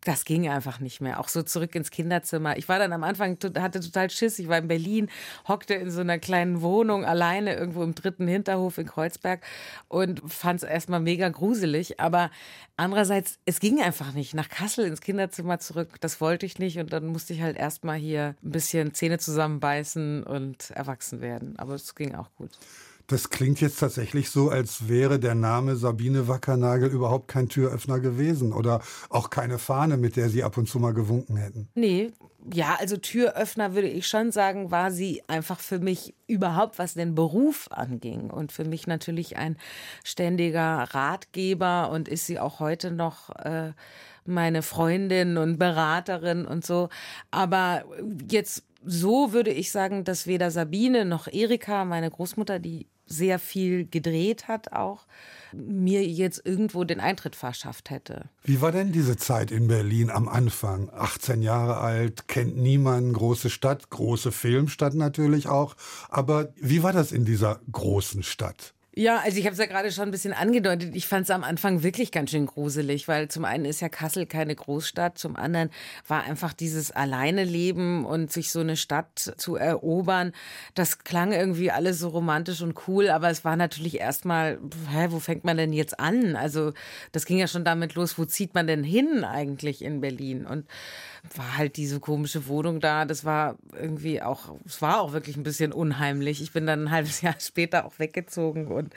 Speaker 3: Das ging einfach nicht mehr. Auch so zurück ins Kinderzimmer. Ich war dann am Anfang, hatte total Schiss. Ich war in Berlin, hockte in so einer kleinen Wohnung alleine irgendwo im dritten Hinterhof in Kreuzberg und fand es erstmal mega gruselig. Aber andererseits, es ging einfach nicht. Nach Kassel ins Kinderzimmer zurück, das wollte ich nicht. Und dann musste ich halt erstmal hier ein bisschen Zähne zusammenbeißen und erwachsen werden. Aber es ging auch gut.
Speaker 2: Das klingt jetzt tatsächlich so, als wäre der Name Sabine Wackernagel überhaupt kein Türöffner gewesen oder auch keine Fahne, mit der Sie ab und zu mal gewunken hätten.
Speaker 3: Nee, ja, also Türöffner würde ich schon sagen, war sie einfach für mich überhaupt, was den Beruf anging. Und für mich natürlich ein ständiger Ratgeber und ist sie auch heute noch. Äh, meine Freundin und Beraterin und so. Aber jetzt so würde ich sagen, dass weder Sabine noch Erika, meine Großmutter, die sehr viel gedreht hat auch, mir jetzt irgendwo den Eintritt verschafft hätte.
Speaker 2: Wie war denn diese Zeit in Berlin am Anfang? 18 Jahre alt, kennt niemand, große Stadt, große Filmstadt natürlich auch. Aber wie war das in dieser großen Stadt?
Speaker 3: Ja, also ich habe es ja gerade schon ein bisschen angedeutet. Ich fand es am Anfang wirklich ganz schön gruselig, weil zum einen ist ja Kassel keine Großstadt, zum anderen war einfach dieses Alleineleben und sich so eine Stadt zu erobern, das klang irgendwie alles so romantisch und cool, aber es war natürlich erstmal, hä, wo fängt man denn jetzt an? Also das ging ja schon damit los, wo zieht man denn hin eigentlich in Berlin? Und war halt diese komische Wohnung da. Das war irgendwie auch, es war auch wirklich ein bisschen unheimlich. Ich bin dann ein halbes Jahr später auch weggezogen und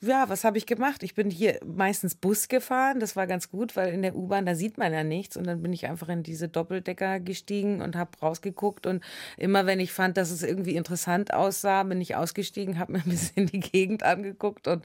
Speaker 3: ja, was habe ich gemacht? Ich bin hier meistens Bus gefahren. Das war ganz gut, weil in der U-Bahn, da sieht man ja nichts. Und dann bin ich einfach in diese Doppeldecker gestiegen und habe rausgeguckt. Und immer wenn ich fand, dass es irgendwie interessant aussah, bin ich ausgestiegen, habe mir ein bisschen die Gegend angeguckt und,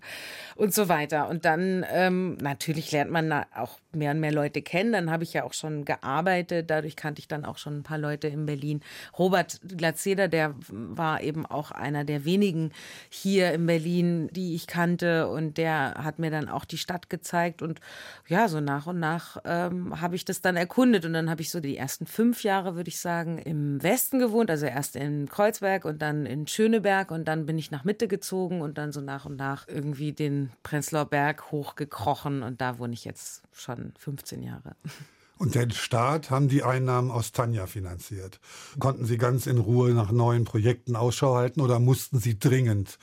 Speaker 3: und so weiter. Und dann ähm, natürlich lernt man auch mehr und mehr Leute kennen. Dann habe ich ja auch schon gearbeitet. Dadurch kannte ich dann auch schon ein paar Leute in Berlin. Robert Glatzeder, der war eben auch einer der wenigen hier in Berlin, die ich kannte. Und der hat mir dann auch die Stadt gezeigt. Und ja, so nach und nach ähm, habe ich das dann erkundet. Und dann habe ich so die ersten fünf Jahre, würde ich sagen, im Westen gewohnt. Also erst in Kreuzberg und dann in Schöneberg. Und dann bin ich nach Mitte gezogen und dann so nach und nach irgendwie den Prenzlauer Berg hochgekrochen. Und da wohne ich jetzt schon 15 Jahre.
Speaker 2: Und den Staat haben die Einnahmen aus Tanja finanziert. Konnten Sie ganz in Ruhe nach neuen Projekten Ausschau halten oder mussten Sie dringend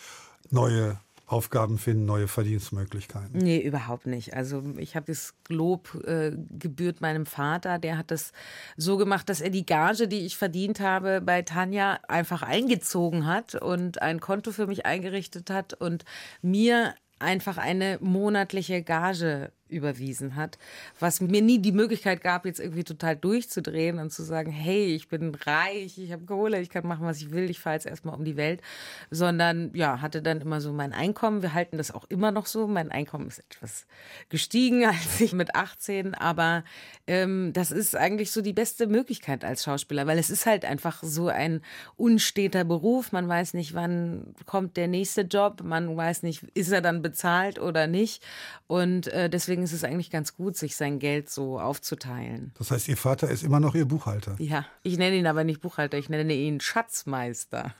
Speaker 2: neue Aufgaben finden, neue Verdienstmöglichkeiten?
Speaker 3: Nee, überhaupt nicht. Also ich habe das Lob äh, gebührt meinem Vater. Der hat das so gemacht, dass er die Gage, die ich verdient habe bei Tanja, einfach eingezogen hat und ein Konto für mich eingerichtet hat und mir einfach eine monatliche Gage überwiesen hat, was mir nie die Möglichkeit gab, jetzt irgendwie total durchzudrehen und zu sagen, hey, ich bin reich, ich habe Kohle, ich kann machen, was ich will, ich fahre jetzt erstmal um die Welt, sondern ja, hatte dann immer so mein Einkommen. Wir halten das auch immer noch so. Mein Einkommen ist etwas gestiegen als ich mit 18, aber ähm, das ist eigentlich so die beste Möglichkeit als Schauspieler, weil es ist halt einfach so ein unsteter Beruf. Man weiß nicht, wann kommt der nächste Job, man weiß nicht, ist er dann bezahlt oder nicht und äh, deswegen deswegen ist es eigentlich ganz gut, sich sein Geld so aufzuteilen.
Speaker 2: Das heißt, Ihr Vater ist immer noch Ihr Buchhalter?
Speaker 3: Ja, ich nenne ihn aber nicht Buchhalter, ich nenne ihn Schatzmeister.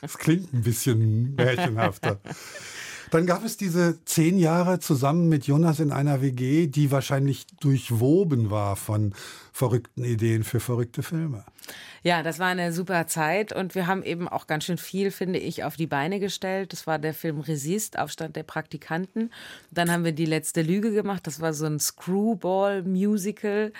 Speaker 2: Das klingt ein bisschen märchenhafter. Dann gab es diese zehn Jahre zusammen mit Jonas in einer WG, die wahrscheinlich durchwoben war von verrückten Ideen für verrückte Filme.
Speaker 3: Ja, das war eine super Zeit und wir haben eben auch ganz schön viel, finde ich, auf die Beine gestellt. Das war der Film Resist, Aufstand der Praktikanten. Dann haben wir die letzte Lüge gemacht. Das war so ein Screwball-Musical,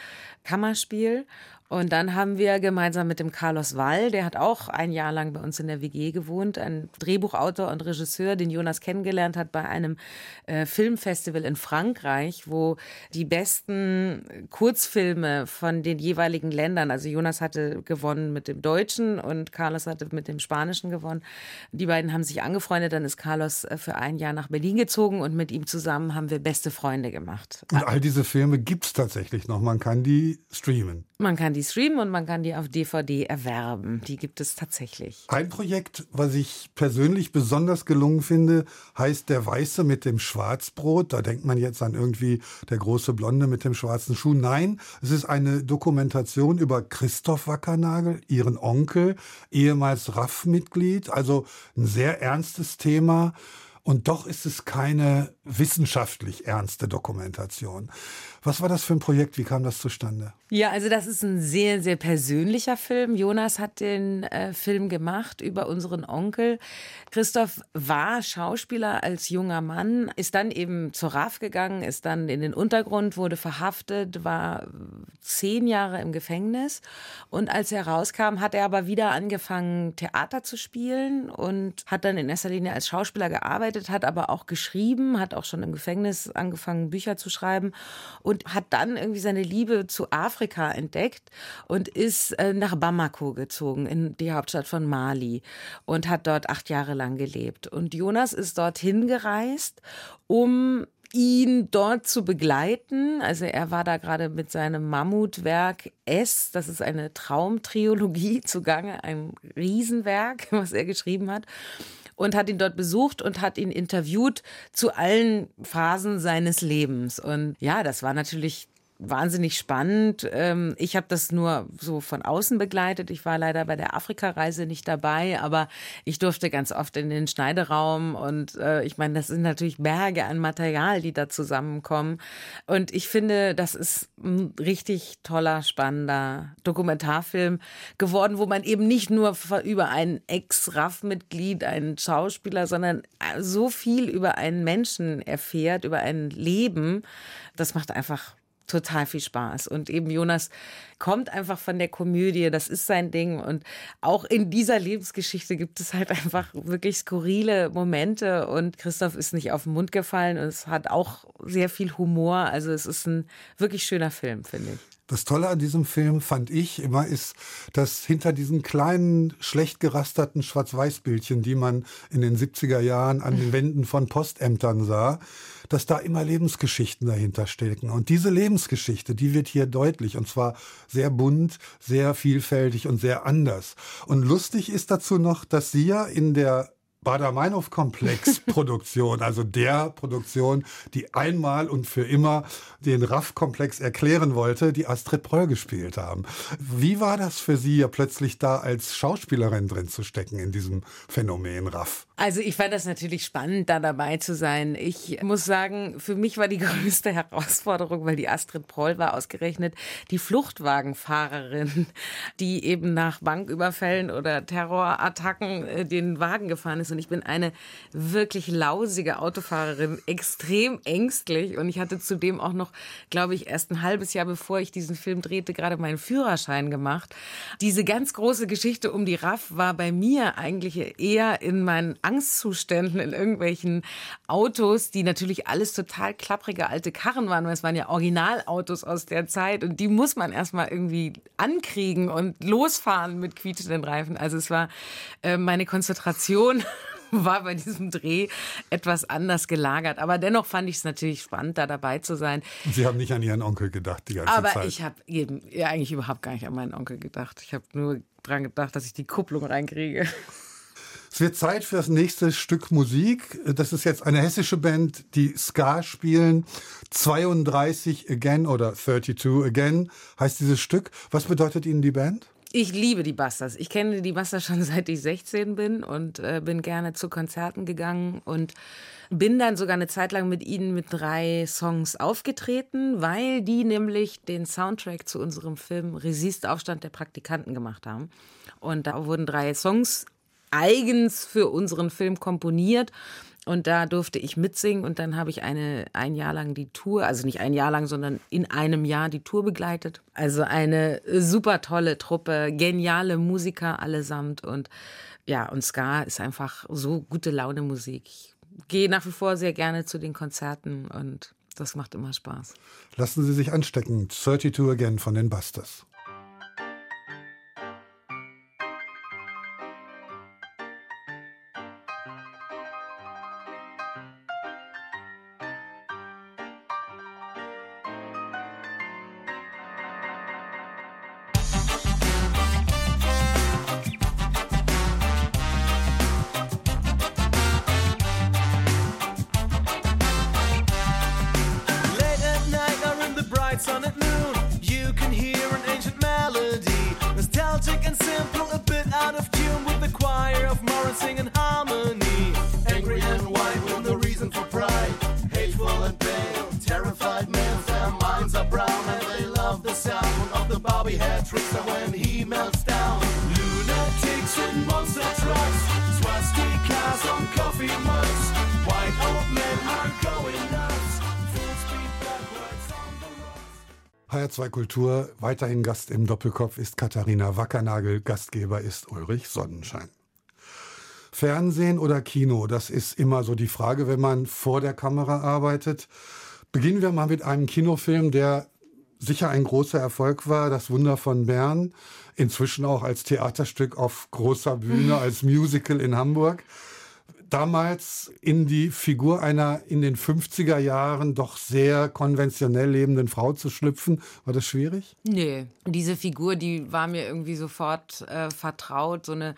Speaker 3: Kammerspiel. Und dann haben wir gemeinsam mit dem Carlos Wall, der hat auch ein Jahr lang bei uns in der WG gewohnt, ein Drehbuchautor und Regisseur, den Jonas kennengelernt hat bei einem äh, Filmfestival in Frankreich, wo die besten Kurzfilme von den jeweiligen Ländern, also Jonas hatte gewonnen mit dem Deutschen und Carlos hatte mit dem Spanischen gewonnen. Die beiden haben sich angefreundet, dann ist Carlos äh, für ein Jahr nach Berlin gezogen und mit ihm zusammen haben wir beste Freunde gemacht.
Speaker 2: Und all diese Filme gibt es tatsächlich noch, man kann die streamen.
Speaker 3: Man kann die streamen und man kann die auf DVD erwerben. Die gibt es tatsächlich.
Speaker 2: Ein Projekt, was ich persönlich besonders gelungen finde, heißt Der Weiße mit dem Schwarzbrot. Da denkt man jetzt an irgendwie der große Blonde mit dem schwarzen Schuh. Nein, es ist eine Dokumentation über Christoph Wackernagel, ihren Onkel, ehemals RAF-Mitglied. Also ein sehr ernstes Thema. Und doch ist es keine wissenschaftlich ernste Dokumentation. Was war das für ein Projekt? Wie kam das zustande?
Speaker 3: Ja, also das ist ein sehr, sehr persönlicher Film. Jonas hat den äh, Film gemacht über unseren Onkel. Christoph war Schauspieler als junger Mann, ist dann eben zur RAF gegangen, ist dann in den Untergrund, wurde verhaftet, war zehn Jahre im Gefängnis. Und als er rauskam, hat er aber wieder angefangen, Theater zu spielen und hat dann in erster Linie als Schauspieler gearbeitet, hat aber auch geschrieben, hat auch schon im Gefängnis angefangen, Bücher zu schreiben und hat dann irgendwie seine Liebe zu Afrika entdeckt und ist äh, nach Bamako gezogen, in die Hauptstadt von Mali und hat dort acht Jahre lang gelebt. Und Jonas ist dorthin gereist, um ihn dort zu begleiten. Also er war da gerade mit seinem Mammutwerk S, das ist eine Traumtriologie zugange, ein Riesenwerk, was er geschrieben hat und hat ihn dort besucht und hat ihn interviewt zu allen Phasen seines Lebens. Und ja, das war natürlich wahnsinnig spannend. Ähm, ich habe das nur so von außen begleitet. Ich war leider bei der Afrika-Reise nicht dabei, aber ich durfte ganz oft in den Schneideraum und äh, ich meine, das sind natürlich Berge an Material, die da zusammenkommen. Und ich finde, das ist ein richtig toller, spannender Dokumentarfilm geworden, wo man eben nicht nur über ein Ex-RAF-Mitglied, einen Schauspieler, sondern so viel über einen Menschen erfährt, über ein Leben. Das macht einfach total viel Spaß. Und eben Jonas kommt einfach von der Komödie, das ist sein Ding. Und auch in dieser Lebensgeschichte gibt es halt einfach wirklich skurrile Momente. Und Christoph ist nicht auf den Mund gefallen und es hat auch sehr viel Humor. Also es ist ein wirklich schöner Film, finde ich.
Speaker 2: Das Tolle an diesem Film fand ich immer ist, dass hinter diesen kleinen, schlecht gerasterten Schwarz-Weiß-Bildchen, die man in den 70er Jahren an den Wänden von Postämtern sah, dass da immer Lebensgeschichten dahinter stecken. Und diese Lebensgeschichte, die wird hier deutlich und zwar sehr bunt, sehr vielfältig und sehr anders. Und lustig ist dazu noch, dass sie ja in der Bader-Meinhof-Komplex-Produktion, also der Produktion, die einmal und für immer den RAF-Komplex erklären wollte, die Astrid Pröll gespielt haben. Wie war das für Sie, ja plötzlich da als Schauspielerin drin zu stecken in diesem Phänomen RAF?
Speaker 3: Also ich fand das natürlich spannend, da dabei zu sein. Ich muss sagen, für mich war die größte Herausforderung, weil die Astrid Proll war ausgerechnet die Fluchtwagenfahrerin, die eben nach Banküberfällen oder Terrorattacken äh, den Wagen gefahren ist. Und ich bin eine wirklich lausige Autofahrerin, extrem ängstlich. Und ich hatte zudem auch noch, glaube ich, erst ein halbes Jahr bevor ich diesen Film drehte, gerade meinen Führerschein gemacht. Diese ganz große Geschichte um die RAF war bei mir eigentlich eher in meinen Angstzuständen in irgendwelchen Autos, die natürlich alles total klapprige alte Karren waren, weil es waren ja Originalautos aus der Zeit und die muss man erstmal irgendwie ankriegen und losfahren mit quietschenden Reifen. Also es war äh, meine Konzentration war bei diesem Dreh etwas anders gelagert. Aber dennoch fand ich es natürlich spannend, da dabei zu sein.
Speaker 2: Sie haben nicht an Ihren Onkel gedacht die ganze
Speaker 3: Aber
Speaker 2: Zeit.
Speaker 3: Aber ich habe eben ja, eigentlich überhaupt gar nicht an meinen Onkel gedacht. Ich habe nur dran gedacht, dass ich die Kupplung reinkriege.
Speaker 2: Es wird Zeit für das nächste Stück Musik. Das ist jetzt eine hessische Band, die Ska spielen. 32 Again oder 32 Again heißt dieses Stück. Was bedeutet Ihnen die Band?
Speaker 3: Ich liebe die Busters. Ich kenne die Busters schon seit ich 16 bin und äh, bin gerne zu Konzerten gegangen und bin dann sogar eine Zeit lang mit ihnen mit drei Songs aufgetreten, weil die nämlich den Soundtrack zu unserem Film Resist Aufstand der Praktikanten gemacht haben. Und da wurden drei Songs eigens für unseren Film komponiert. Und da durfte ich mitsingen und dann habe ich eine, ein Jahr lang die Tour, also nicht ein Jahr lang, sondern in einem Jahr die Tour begleitet. Also eine super tolle Truppe, geniale Musiker allesamt und ja, und Ska ist einfach so gute Laune Musik. Ich gehe nach wie vor sehr gerne zu den Konzerten und das macht immer Spaß.
Speaker 2: Lassen Sie sich anstecken. 32 Again von den Busters. HR2 Kultur, weiterhin Gast im Doppelkopf ist Katharina Wackernagel, Gastgeber ist Ulrich Sonnenschein. Fernsehen oder Kino, das ist immer so die Frage, wenn man vor der Kamera arbeitet. Beginnen wir mal mit einem Kinofilm, der sicher ein großer Erfolg war, Das Wunder von Bern, inzwischen auch als Theaterstück auf großer Bühne, als Musical in Hamburg. Damals in die Figur einer in den 50er Jahren doch sehr konventionell lebenden Frau zu schlüpfen, war das schwierig?
Speaker 3: Nee, diese Figur, die war mir irgendwie sofort äh, vertraut. So eine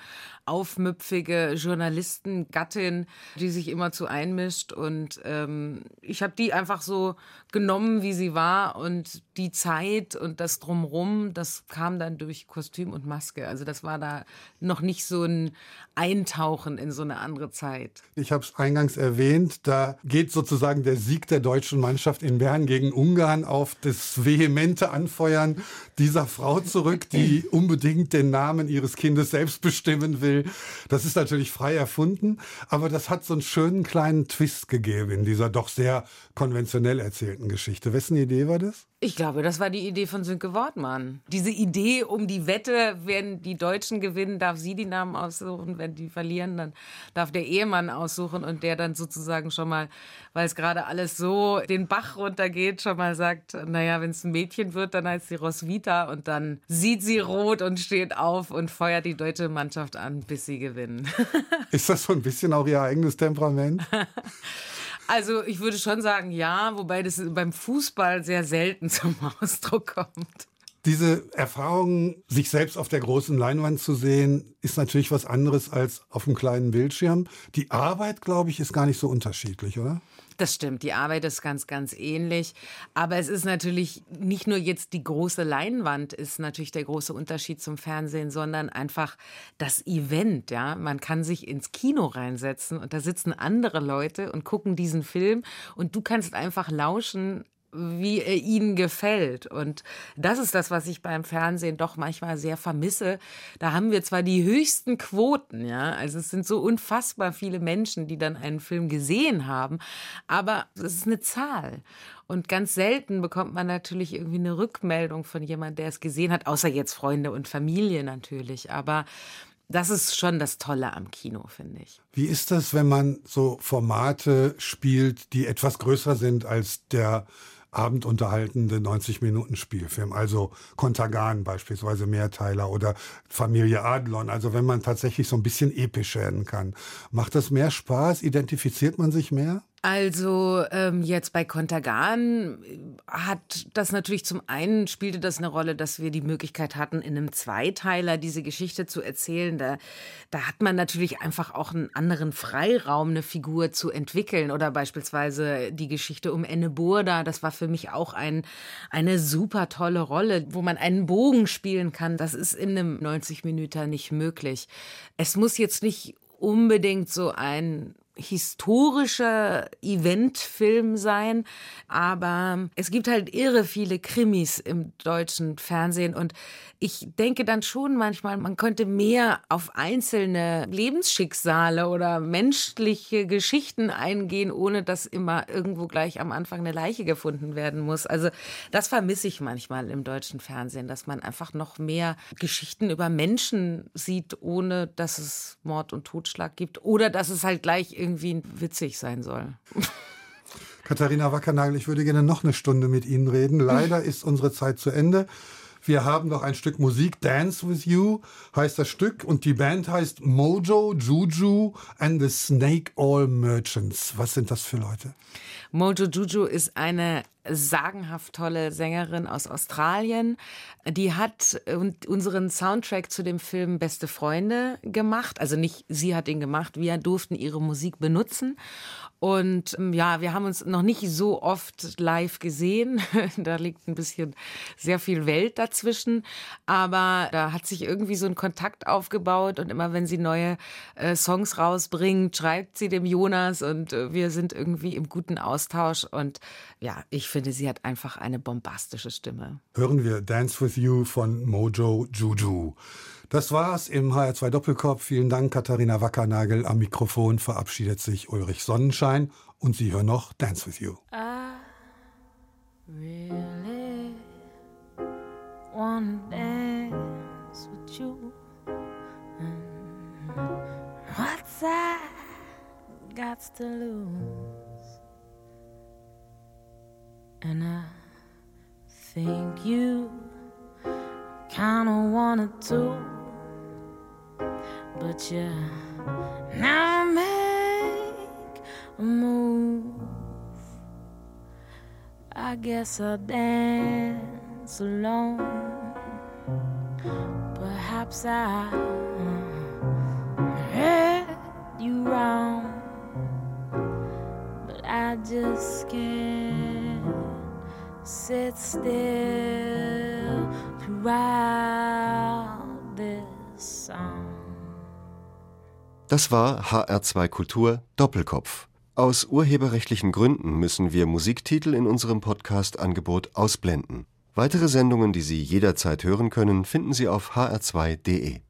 Speaker 3: aufmüpfige Journalistengattin, die sich immer zu einmischt. Und ähm, ich habe die einfach so genommen, wie sie war. Und die Zeit und das Drumrum, das kam dann durch Kostüm und Maske. Also das war da noch nicht so ein Eintauchen in so eine andere Zeit.
Speaker 2: Ich habe es eingangs erwähnt, da geht sozusagen der Sieg der deutschen Mannschaft in Bern gegen Ungarn auf das vehemente Anfeuern dieser Frau zurück, die unbedingt den Namen ihres Kindes selbst bestimmen will. Das ist natürlich frei erfunden, aber das hat so einen schönen kleinen Twist gegeben in dieser doch sehr konventionell erzählten Geschichte. Wessen Idee war das?
Speaker 3: Ich glaube, das war die Idee von Sönke Wortmann. Diese Idee um die Wette, wenn die Deutschen gewinnen, darf sie die Namen aussuchen, wenn die verlieren, dann darf der Ehemann aussuchen und der dann sozusagen schon mal, weil es gerade alles so den Bach runtergeht, schon mal sagt, naja, wenn es ein Mädchen wird, dann heißt sie Roswitha und dann sieht sie rot und steht auf und feuert die deutsche Mannschaft an, bis sie gewinnen.
Speaker 2: Ist das so ein bisschen auch ihr eigenes Temperament?
Speaker 3: Also ich würde schon sagen, ja, wobei das beim Fußball sehr selten zum Ausdruck kommt.
Speaker 2: Diese Erfahrung, sich selbst auf der großen Leinwand zu sehen, ist natürlich was anderes als auf einem kleinen Bildschirm. Die Arbeit, glaube ich, ist gar nicht so unterschiedlich, oder?
Speaker 3: Das stimmt, die Arbeit ist ganz, ganz ähnlich. Aber es ist natürlich nicht nur jetzt die große Leinwand ist natürlich der große Unterschied zum Fernsehen, sondern einfach das Event. Ja, man kann sich ins Kino reinsetzen und da sitzen andere Leute und gucken diesen Film und du kannst einfach lauschen wie er ihnen gefällt. Und das ist das, was ich beim Fernsehen doch manchmal sehr vermisse. Da haben wir zwar die höchsten Quoten, ja, also es sind so unfassbar viele Menschen, die dann einen Film gesehen haben, aber es ist eine Zahl. Und ganz selten bekommt man natürlich irgendwie eine Rückmeldung von jemandem, der es gesehen hat, außer jetzt Freunde und Familie natürlich. Aber das ist schon das Tolle am Kino, finde ich.
Speaker 2: Wie ist das, wenn man so Formate spielt, die etwas größer sind als der abendunterhaltende 90-Minuten-Spielfilm, also Kontergan beispielsweise Mehrteiler oder Familie Adlon, also wenn man tatsächlich so ein bisschen episch werden kann. Macht das mehr Spaß? Identifiziert man sich mehr?
Speaker 3: Also ähm, jetzt bei Kontergan hat das natürlich zum einen spielte das eine Rolle, dass wir die Möglichkeit hatten, in einem Zweiteiler diese Geschichte zu erzählen. Da, da hat man natürlich einfach auch einen anderen Freiraum, eine Figur zu entwickeln. Oder beispielsweise die Geschichte um Enne Burda. Das war für mich auch ein, eine super tolle Rolle, wo man einen Bogen spielen kann. Das ist in einem 90 Minuten nicht möglich. Es muss jetzt nicht unbedingt so ein historischer Eventfilm sein, aber es gibt halt irre viele Krimis im deutschen Fernsehen und ich denke dann schon manchmal, man könnte mehr auf einzelne Lebensschicksale oder menschliche Geschichten eingehen, ohne dass immer irgendwo gleich am Anfang eine Leiche gefunden werden muss. Also das vermisse ich manchmal im deutschen Fernsehen, dass man einfach noch mehr Geschichten über Menschen sieht, ohne dass es Mord und Totschlag gibt oder dass es halt gleich irgendwie witzig sein soll.
Speaker 2: Katharina Wackernagel, ich würde gerne noch eine Stunde mit Ihnen reden. Leider ist unsere Zeit zu Ende. Wir haben noch ein Stück Musik, Dance with You heißt das Stück und die Band heißt Mojo, Juju and the Snake All Merchants. Was sind das für Leute?
Speaker 3: Mojo Juju ist eine sagenhaft tolle Sängerin aus Australien. Die hat unseren Soundtrack zu dem Film Beste Freunde gemacht. Also nicht sie hat ihn gemacht, wir durften ihre Musik benutzen. Und ähm, ja, wir haben uns noch nicht so oft live gesehen. da liegt ein bisschen sehr viel Welt dazwischen. Aber da hat sich irgendwie so ein Kontakt aufgebaut. Und immer wenn sie neue äh, Songs rausbringt, schreibt sie dem Jonas und äh, wir sind irgendwie im guten Austausch. Und ja, ich finde, sie hat einfach eine bombastische Stimme.
Speaker 2: Hören wir Dance with You von Mojo Juju. Das war's im HR2 Doppelkopf. Vielen Dank, Katharina Wackernagel. Am Mikrofon verabschiedet sich Ulrich Sonnenschein und Sie hören noch Dance with You. I really wanna dance with you. What's I got to lose? And I think you kinda to. but you now make a move. I guess I'll dance alone. Perhaps I read you wrong, but I just can't sit still throughout this song. Das war HR2 Kultur Doppelkopf. Aus urheberrechtlichen Gründen müssen wir Musiktitel in unserem Podcast-Angebot ausblenden. Weitere Sendungen, die Sie jederzeit hören können, finden Sie auf hr2.de.